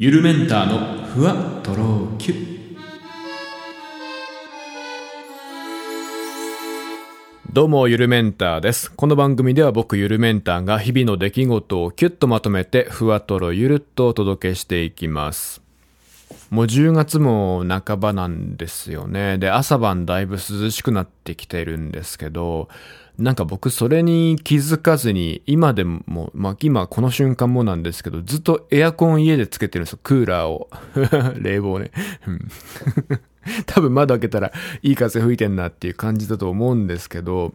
ゆるメンターのふわとろきゅどうも、ゆるメンターです。この番組では僕、ゆるメンターが日々の出来事をキュッとまとめて、ふわとろゆるっとお届けしていきます。もう10月も半ばなんですよね。で、朝晩だいぶ涼しくなってきてるんですけど、なんか僕それに気づかずに、今でも、まあ今この瞬間もなんですけど、ずっとエアコン家でつけてるんですよ。クーラーを。冷房ね。うん 多分窓開けたらいい風吹いてんなっていう感じだと思うんですけど、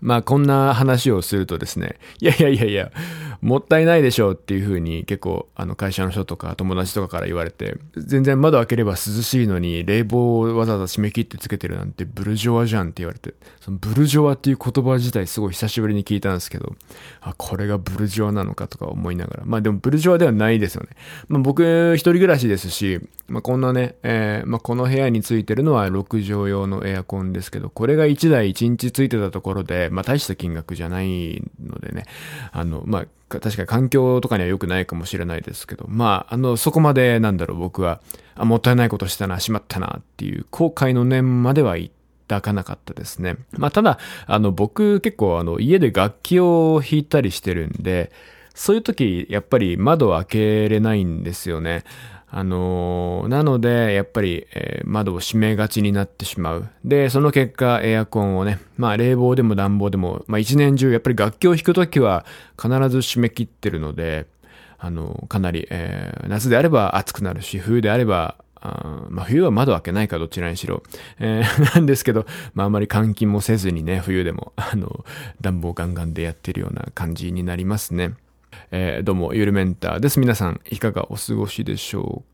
まあこんな話をするとですね、いやいやいやいや、もったいないでしょうっていうふうに結構あの会社の人とか友達とかから言われて、全然窓開ければ涼しいのに冷房をわざわざ締め切ってつけてるなんてブルジョワじゃんって言われて、そのブルジョワっていう言葉自体すごい久しぶりに聞いたんですけど、あ、これがブルジョワなのかとか思いながら、まあでもブルジョワではないですよね。まあ僕一人暮らしですし、まあこんなね、えーまあこの部屋についてるのは6畳用のエアコンですけど、これが1台1日ついてたところで、まあ大した金額じゃないのでね、あの、まあ確かに環境とかには良くないかもしれないですけど、まあ、あの、そこまでなんだろう、僕は、あ、もったいないことしたな、しまったなっていう後悔の念までは抱かなかったですね。まあ、ただ、あの、僕結構あの、家で楽器を弾いたりしてるんで、そういう時、やっぱり窓を開けれないんですよね。あのーなので、やっぱり、えー窓を閉めがちになってしまう。で、その結果、エアコンをね、まあ冷房でも暖房でも、まあ一年中、やっぱり楽器を弾くときは必ず閉め切ってるので、あの、かなり、えー夏であれば暑くなるし、冬であれば、あまあ冬は窓開けないかどちらにしろ。えー なんですけど、まああまり換気もせずにね、冬でも、あの、暖房ガンガンでやってるような感じになりますね。えーどうも、ゆるメンターです。皆さん、いかがお過ごしでしょう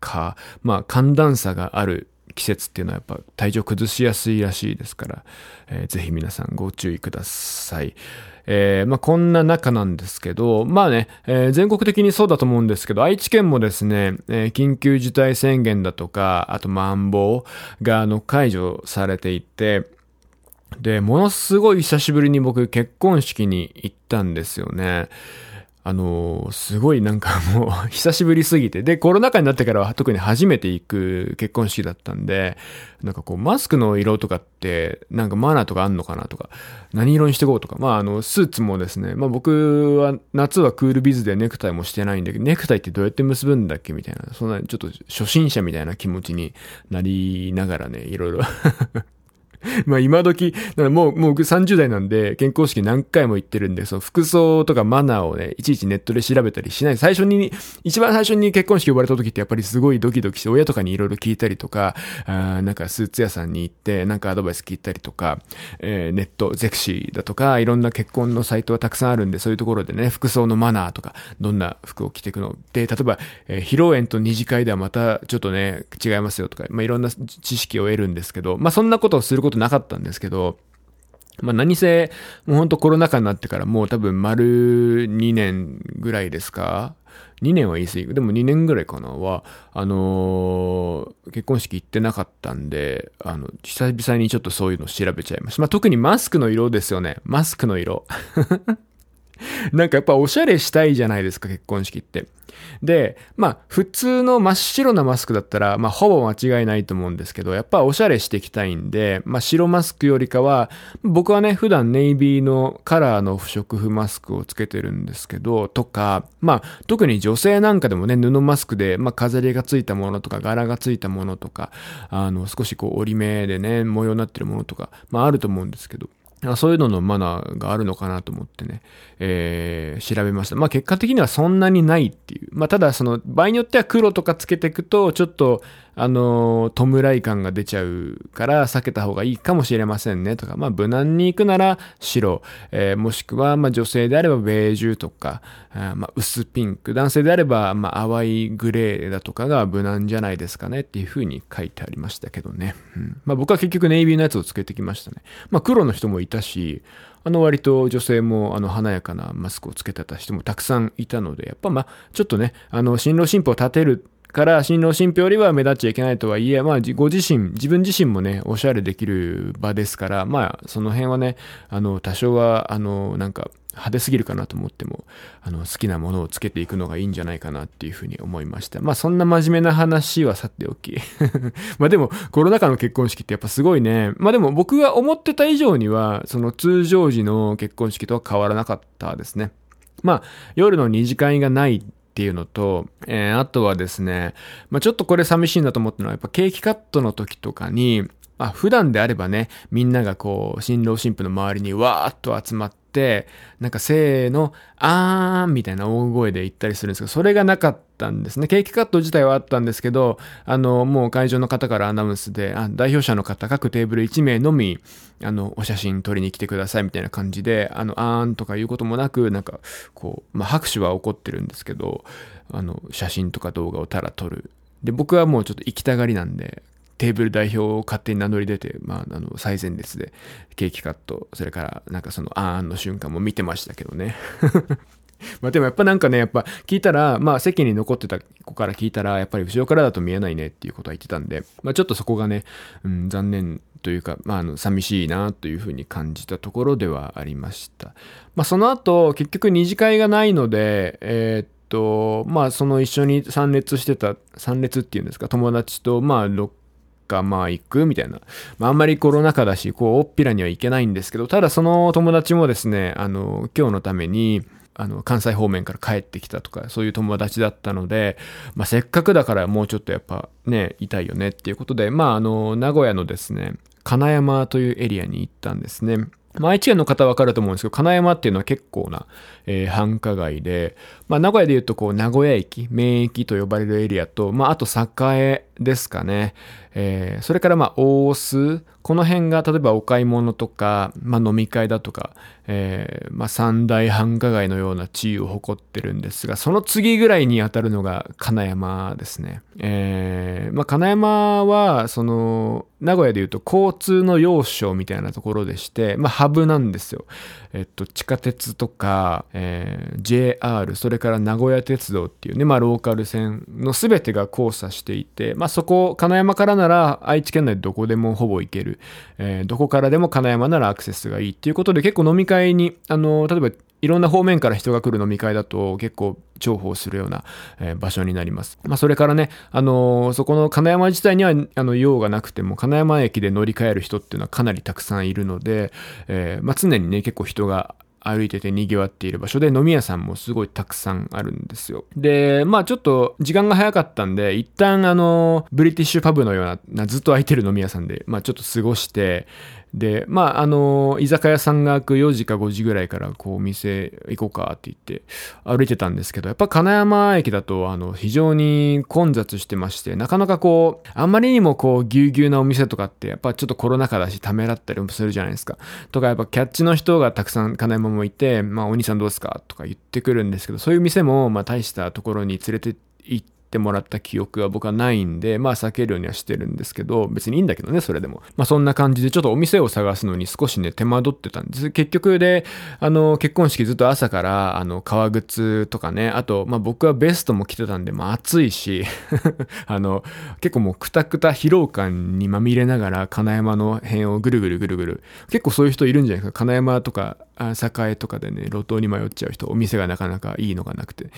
か？まあ、寒暖差がある季節っていうのはやっぱ体調崩しやすいらしいですから、えーぜひ皆さんご注意ください。えーまあ、こんな中なんですけど、まあね、えー全国的にそうだと思うんですけど、愛知県もですね、えー緊急事態宣言だとか、あとマンボウがあの解除されていて、で、ものすごい久しぶりに僕結婚式に行ったんですよね。あのーすごいなんかもう 久しぶりすぎて。で、コロナ禍になってからは特に初めて行く結婚式だったんで、なんかこうマスクの色とかってなんかマナーとかあんのかなとか、何色にしていこうとか。まああの、スーツもですね、まあ僕は夏はクールビズでネクタイもしてないんだけど、ネクタイってどうやって結ぶんだっけみたいな、そんなちょっと初心者みたいな気持ちになりながらね、いろいろ まあ今時、もう、もう僕30代なんで、健康式何回も行ってるんで、その服装とかマナーをね、いちいちネットで調べたりしない。最初に、一番最初に結婚式呼ばれた時ってやっぱりすごいドキドキして、親とかにいろいろ聞いたりとか、あなんかスーツ屋さんに行って、なんかアドバイス聞いたりとか、えーネット、ゼクシーだとか、いろんな結婚のサイトはたくさんあるんで、そういうところでね、服装のマナーとか、どんな服を着ていくの？で、例えば、えー披露宴と二次会ではまたちょっとね、違いますよとか、まあいろんな知識を得るんですけど、まあそんなことをすることことなかったんですけど、まあ何せ、もうほんとコロナ禍になってからもう多分丸2年ぐらいですか ?2 年は言い過ぎ。でも2年ぐらいかなは、あのー結婚式行ってなかったんで、あの、久々にちょっとそういうの調べちゃいました。まあ特にマスクの色ですよね。マスクの色。なんかやっぱおしゃれしたいじゃないですか、結婚式って。で、まあ普通の真っ白なマスクだったら、まあほぼ間違いないと思うんですけど、やっぱおしゃれしていきたいんで、まあ白マスクよりかは、僕はね、普段ネイビーのカラーの不織布マスクをつけてるんですけど、とか、まあ特に女性なんかでもね、布マスクで、まあ飾りがついたものとか、柄がついたものとか、あの、少しこう折り目でね、模様になってるものとか、まああると思うんですけど、そういうののマナーがあるのかなと思ってね、えー、調べました。まあ結果的にはそんなにないっていう。まあただその場合によっては黒とかつけていくと、ちょっと、あの、弔い感が出ちゃうから避けた方がいいかもしれませんねとか、まあ無難に行くなら白、えー、もしくはまあ女性であればベージュとか、あまあ薄ピンク、男性であればまあ淡いグレーだとかが無難じゃないですかねっていう風に書いてありましたけどね。うん、まあ僕は結局ネイビーのやつをつけてきましたね。まあ黒の人もいたし、あの割と女性もあの華やかなマスクをつけてた人もたくさんいたので、やっぱまあちょっとね、あの新郎新婦を立てるから新郎新婦よりは目立っちゃいけないとはいえ、まあご自身、自分自身もね、おしゃれできる場ですから、まあその辺はね、あの多少はあのなんか派手すぎるかなと思っても、あの、好きなものをつけていくのがいいんじゃないかなっていうふうに思いました。まあそんな真面目な話はさておき。まあでも、コロナ禍の結婚式ってやっぱすごいね。まあでも僕が思ってた以上には、その通常時の結婚式とは変わらなかったですね。まあ、夜の二次会がないっていうのと、えー、あとはですね、まあ、ちょっとこれ寂しいなと思ったのは、やっぱケーキカットの時とかに、まあ、普段であればね、みんながこう、新郎新婦の周りにわーっと集まって、なんかせーの、あーんみたいな大声で言ったりするんですけど、それがなかったんですね。ケーキカット自体はあったんですけど、あの、もう会場の方からアナウンスで、あ代表者の方、各テーブル1名のみ、あの、お写真撮りに来てくださいみたいな感じで、あの、あーんとかいうこともなく、なんか、こう、まあ、拍手は起こってるんですけど、あの、写真とか動画をただ撮る。で、僕はもうちょっと行きたがりなんで、テーブル代表を勝手に名乗り出て、まあ、あの、最前列でケーキカット、それから、なんかその、あーんの瞬間も見てましたけどね。まあでもやっぱなんかね、やっぱ聞いたら、まあ席に残ってた子から聞いたら、やっぱり後ろからだと見えないねっていうことは言ってたんで、まあちょっとそこがね、うん、残念というか、まああの、寂しいなというふうに感じたところではありました。まあその後、結局二次会がないので、えー、っと、まあその一緒に参列してた、参列っていうんですか、友達と、まあ6か、まあ行くみたいな。まああんまりコロナ禍だし、こう、おっぴらには行けないんですけど、ただその友達もですね、あの、今日のために、あの、関西方面から帰ってきたとか、そういう友達だったので、まあ、せっかくだからもうちょっとやっぱね、いたいよねっていうことで、まあ、あの、名古屋のですね、金山というエリアに行ったんですね。まあ、愛知県の方はわかると思うんですけど、金山っていうのは結構な、えー、繁華街で、まあ、名古屋で言うと、こう、名古屋駅、名駅と呼ばれるエリアと、まあ、あと栄ですかね。えー、それからまあ大須、この辺が例えばお買い物とか、まあ、飲み会だとか、えー、まあ、三大繁華街のような地位を誇ってるんですが、その次ぐらいに当たるのが金山ですね。えー、まあ、金山は、その、名古屋で言うと交通の要衝みたいなところでして、まあ、ハブなんですよ。えっと、地下鉄とか、えー、JR、それから名古屋鉄道っていうね、まあ、ローカル線の全てが交差していて、まあ、そこ、金山からなら愛知県内どこでもほぼ行ける、えー、どこからでも金山ならアクセスがいいっていうことで結構飲み会に、あの、例えばいろんな方面から人が来る飲み会だと結構重宝するような、えー、場所になります。まあ、それからね、あのー、そこの金山自体には、あの、用がなくても、金山駅で乗り換える人っていうのはかなりたくさんいるので、えー、まあ、常にね、結構人が歩いてて賑わっている場所で飲み屋さんもすごいたくさんあるんですよ。で、まあちょっと時間が早かったんで、一旦あの、ブリティッシュパブのような、ずっと空いてる飲み屋さんで、まあちょっと過ごして、で、まあ、あの、居酒屋さんが開く4時か5時ぐらいから、こう、お店行こうかって言って歩いてたんですけど、やっぱ金山駅だと、あの、非常に混雑してまして、なかなかこう、あんまりにもこう、ぎゅうぎゅうなお店とかって、やっぱちょっとコロナ禍だしためらったりもするじゃないですか。とか、やっぱキャッチの人がたくさん金山もいて、まあ、お兄さんどうですかとか言ってくるんですけど、そういう店も、まあ、大したところに連れて行って、ってもらった記憶は僕はないんで、まあ避けるようにはしてるんですけど、別にいいんだけどね、それでも。まあそんな感じでちょっとお店を探すのに少しね、手間取ってたんです。結局で、あの、結婚式ずっと朝から、あの、革靴とかね、あと、まあ僕はベストも着てたんで、まあ暑いし、あの、結構もうくたくた疲労感にまみれながら金山の辺をぐるぐるぐるぐる。結構そういう人いるんじゃないですか。金山とか、栄とかでね、路頭に迷っちゃう人、お店がなかなかいいのがなくて。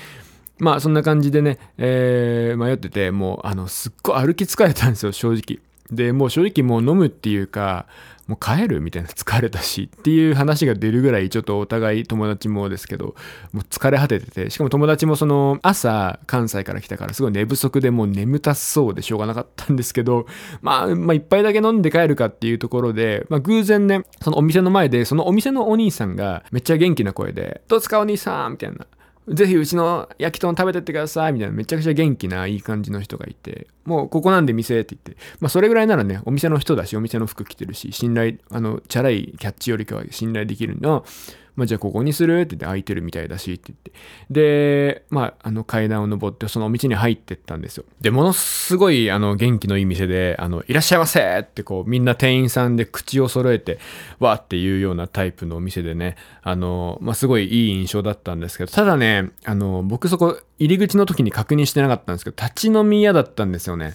まあそんな感じでね、えー、迷ってて、もうあの、すっごい歩き疲れたんですよ、正直。で、もう正直もう飲むっていうか、もう帰るみたいな疲れたしっていう話が出るぐらいちょっとお互い友達もですけど、もう疲れ果ててて、しかも友達もその朝関西から来たからすごい寝不足でもう眠たそうでしょうがなかったんですけど、まあ、まあ一杯だけ飲んで帰るかっていうところで、まあ偶然ね、そのお店の前でそのお店のお兄さんがめっちゃ元気な声で、どうですかお兄さんみたいな。ぜひうちの焼き豚食べてってくださいみたいなめちゃくちゃ元気ないい感じの人がいて、もうここなんで店って言って、まあそれぐらいならね、お店の人だし、お店の服着てるし、信頼、あの、チャラいキャッチよりかは信頼できるのまあ、じゃあここにするって言って空いてるみたいだしって言って。で、まあ、あの階段を登ってその道に入ってったんですよ。で、ものすごいあの元気のいい店で、あの、いらっしゃいませってこうみんな店員さんで口を揃えて、わーっていうようなタイプのお店でね、あの、まあ、すごいいい印象だったんですけど、ただね、あの、僕そこ入り口の時に確認してなかったんですけど、立ち飲み屋だったんですよね。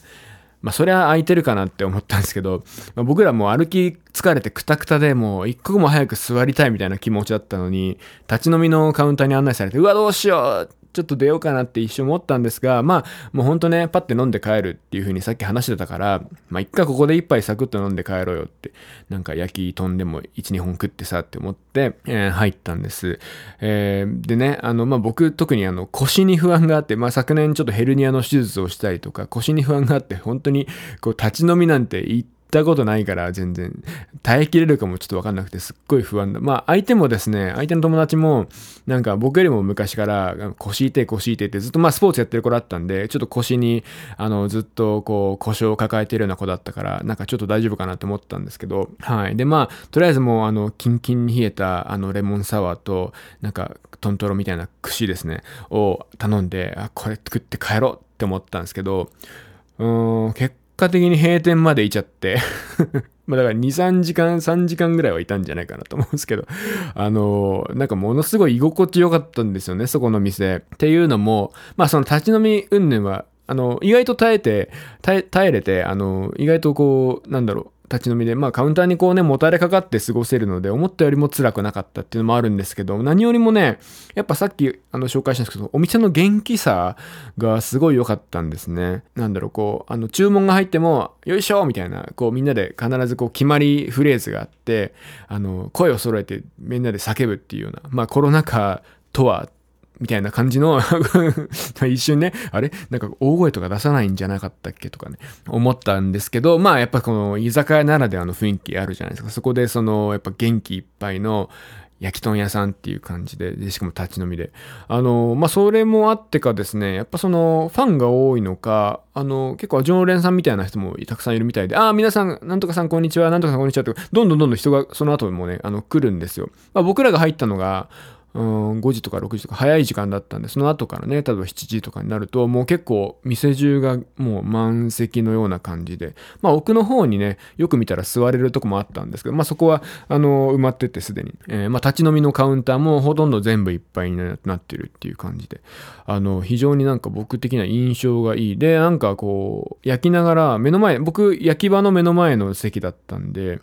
まあそれは空いてるかなって思ったんですけど、まあ、僕らもう歩き疲れてクタクタでもう一刻も早く座りたいみたいな気持ちだったのに、立ち飲みのカウンターに案内されて、うわどうしようちょっと出ようかなって一瞬思ったんですが、まあ、もうほんとね、パッて飲んで帰るっていう風にさっき話してたから、まあ、一回ここで一杯サクッと飲んで帰ろうよって、なんか焼き飛んでも1、2本食ってさって思って、えー、入ったんです。えー、でね、あの、まあ、僕特にあの腰に不安があって、まあ、昨年ちょっとヘルニアの手術をしたりとか、腰に不安があって、本当にこう立ち飲みなんて言ってったことないから全然耐えきれるかもちょっとわかんなくてすっごい不安だ。まあ相手もですね、相手の友達もなんか僕よりも昔から腰痛い腰痛いってずっとまあスポーツやってる子だったんで、ちょっと腰にあのずっとこう故障を抱えてるような子だったから、なんかちょっと大丈夫かなって思ったんですけど、はい。でまあとりあえずもうあのキンキンに冷えたあのレモンサワーとなんかトントロみたいな串ですね、を頼んで、あ、これ作って帰ろうって思ったんですけど、うん、結構果的に閉店までいちゃって まあだから2、3時間、3時間ぐらいはいたんじゃないかなと思うんですけど、あのなんかものすごい居心地良かったんですよね、そこの店。っていうのも、まあその立ち飲み云々は、あの、意外と耐えて、耐え、耐えれて、あの、意外とこう、なんだろう、立ち飲みで、まあカウンターにこうね、もたれかかって過ごせるので、思ったよりも辛くなかったっていうのもあるんですけど、何よりもね、やっぱさっきあの紹介したんですけど、お店の元気さがすごい良かったんですね。なんだろう、こう、あの注文が入っても、よいしょみたいな、こうみんなで必ずこう決まりフレーズがあって、あの、声を揃えてみんなで叫ぶっていうような、まあコロナ禍とはみたいな感じの 一瞬ね、あれ？なんか大声とか出さないんじゃなかったっけとかね、思ったんですけど、まあやっぱこの居酒屋ならではの雰囲気あるじゃないですか。そこでその、やっぱ元気いっぱいの、焼き豚屋さんっていう感じで、でしかも立ち飲みで。あの、まあ、それもあってかですね、やっぱその、ファンが多いのか、あの、結構常連さんみたいな人もたくさんいるみたいで、ああ、皆さん、なんとかさんこんにちは、なんとかさんこんにちはって、どんどんどんどん人がその後もね、あの、来るんですよ。まあ、僕らが入ったのが、うん、5時とか6時とか早い時間だったんで、その後からね、例えば7時とかになると、もう結構店中がもう満席のような感じで、まあ奥の方にね、よく見たら座れるとこもあったんですけど、まあそこは、あの、埋まっててすでに、えー、まあ立ち飲みのカウンターもほとんど全部いっぱいになってるっていう感じで、あの、非常になんか僕的な印象がいい。で、なんかこう、焼きながら、目の前、僕、焼き場の目の前の席だったんで、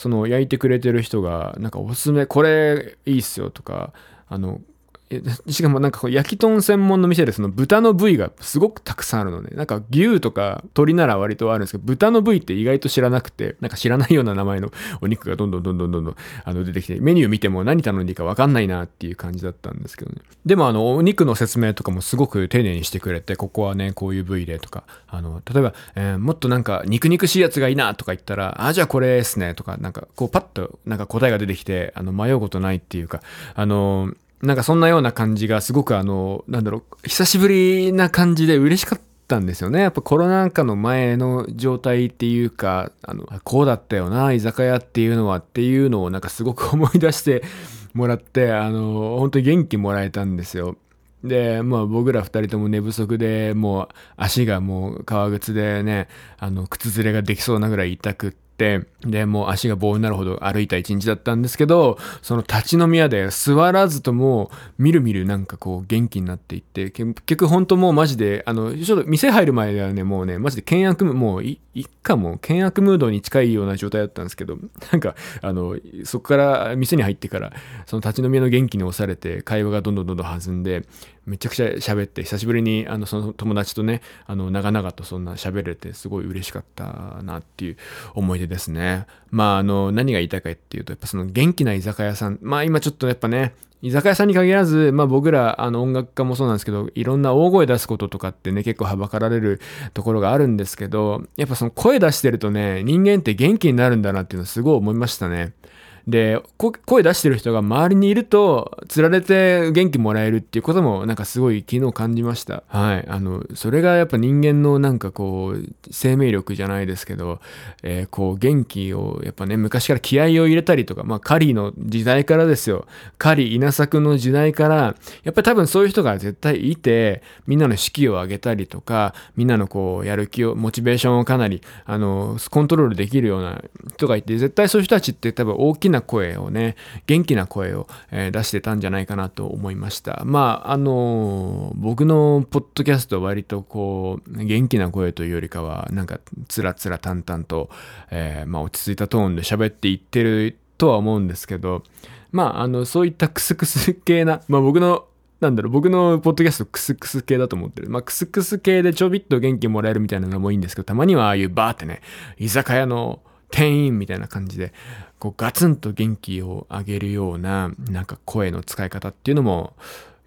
その焼いてくれてる人が、なんかおすすめ、これいいっすよとか、あの、しかもなんかこう焼き豚専門の店でその豚の部位がすごくたくさんあるのね。なんか牛とか鶏なら割とあるんですけど、豚の部位って意外と知らなくて、なんか知らないような名前のお肉がどんどんどんどんどんどんあの出てきて、メニュー見ても何頼んでいいかわかんないなっていう感じだったんですけどね。でもあの、お肉の説明とかもすごく丁寧にしてくれて、ここはね、こういう部位でとか、あの、例えば、えー、もっとなんか肉肉しいやつがいいなとか言ったら、あ、じゃあこれですねとか、なんかこうパッとなんか答えが出てきて、あの、迷うことないっていうか、あの、なんかそんなような感じがすごくあの、なんだろう、久しぶりな感じで嬉しかったんですよね。やっぱコロナ禍の前の状態っていうか、あの、こうだったよな、居酒屋っていうのはっていうのをなんかすごく思い出して もらって、あの、本当に元気もらえたんですよ。で、まあ僕ら二人とも寝不足で、もう足がもう革靴でね、あの、靴ずれができそうなぐらい痛くって、、で、もう足が棒になるほど歩いた一日だったんですけど、その立ち飲み屋で座らずとも、みるみるなんかこう元気になっていって、結局本当もうマジで、あの、ちょっと店入る前ではね、もうね、マジで険悪、もうい、一家も険悪ムードに近いような状態だったんですけど、なんか、あの、そこから店に入ってから、その立ち飲み屋の元気に押されて、会話がどんどんどんどん弾んで、めちゃくちゃ喋って、久しぶりにあのその友達とね、あの長々とそんな喋れて、すごい嬉しかったなっていう思い出ですね。まあ、あの、何が言いたいかっていうと、やっぱその元気な居酒屋さん、まあ今ちょっとやっぱね、居酒屋さんに限らず、まあ僕ら、あの音楽家もそうなんですけど、いろんな大声出すこととかってね、結構はばかられるところがあるんですけど、やっぱその声出してるとね、人間って元気になるんだなっていうのはすごい思いましたね。で、声出してる人が周りにいると、つられて元気もらえるっていうこともなんかすごい昨日感じました。はい。あの、それがやっぱ人間のなんかこう、生命力じゃないですけど、えー、こう元気をやっぱね、昔から気合を入れたりとか、まあ狩りの時代からですよ。狩り稲作の時代から、やっぱり多分そういう人が絶対いて、みんなの士気を上げたりとか、みんなのこう、やる気を、モチベーションをかなり、あの、コントロールできるような人がいて、絶対そういう人たちって多分大きなな声をね、元気な声を、え、出してたんじゃないかなと思いました。まあ、あの、僕のポッドキャストは割とこう、元気な声というよりかは、なんか、つらつら淡々と、えー、まあ、落ち着いたトーンで喋っていってるとは思うんですけど、まあ、あの、そういったクスクス系な、まあ僕のなんだろう、僕のポッドキャストクスクス系だと思ってる。まあ、クスクス系でちょびっと元気もらえるみたいなのもいいんですけど、たまにはああいうバーってね、居酒屋の店員みたいな感じで、こうガツンと元気を上げるような、なんか声の使い方っていうのも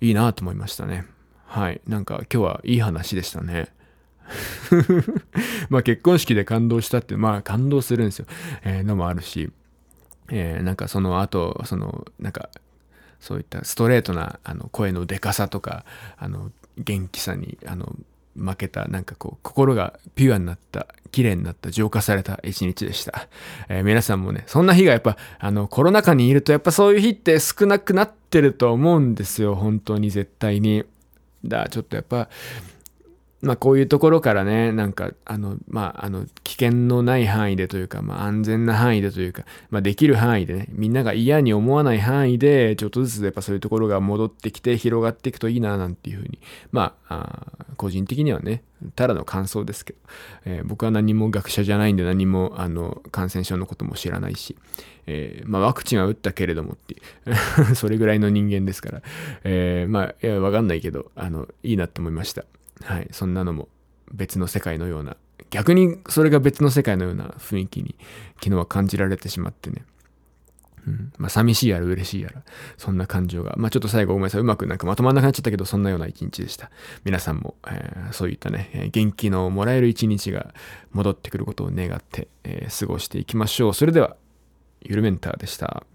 いいなと思いましたね。はい。なんか今日はいい話でしたね。まあ結婚式で感動したって、まあ感動するんですよ。えー、のもあるし、えー、なんかその後、その、なんかそういったストレートなあの声のでかさとかあの元気さにあの負けたなんかこう心がピュアになった綺麗になった浄化された一日でした、えー、皆さんもねそんな日がやっぱあのコロナ禍にいるとやっぱそういう日って少なくなってると思うんですよ。本当に絶対に。だちょっとやっぱまあこういうところからね、なんか、あの、まあ、あの、危険のない範囲でというか、まあ安全な範囲でというか、まあできる範囲でね、みんなが嫌に思わない範囲で、ちょっとずつやっぱそういうところが戻ってきて広がっていくといいな、なんていうふうに、まあ、あ個人的にはね、ただの感想ですけど、えー、僕は何も学者じゃないんで何も、あの、感染症のことも知らないし、えー、まあワクチンは打ったけれどもっていう、それぐらいの人間ですから、えー、まあ、いや、わかんないけど、あの、いいなと思いました。はい、そんなのも別の世界のような、逆にそれが別の世界のような雰囲気に昨日は感じられてしまってね。うん。まあ、寂しいやら嬉しいやら、そんな感情が。まあ、ちょっと最後ごめんなさい。うまくなんかまとまんなくなっちゃったけど、そんなような一日でした。皆さんも、えー、そういったね、元気のもらえる一日が戻ってくることを願って、えー、過ごしていきましょう。それでは、ゆるメンターでした。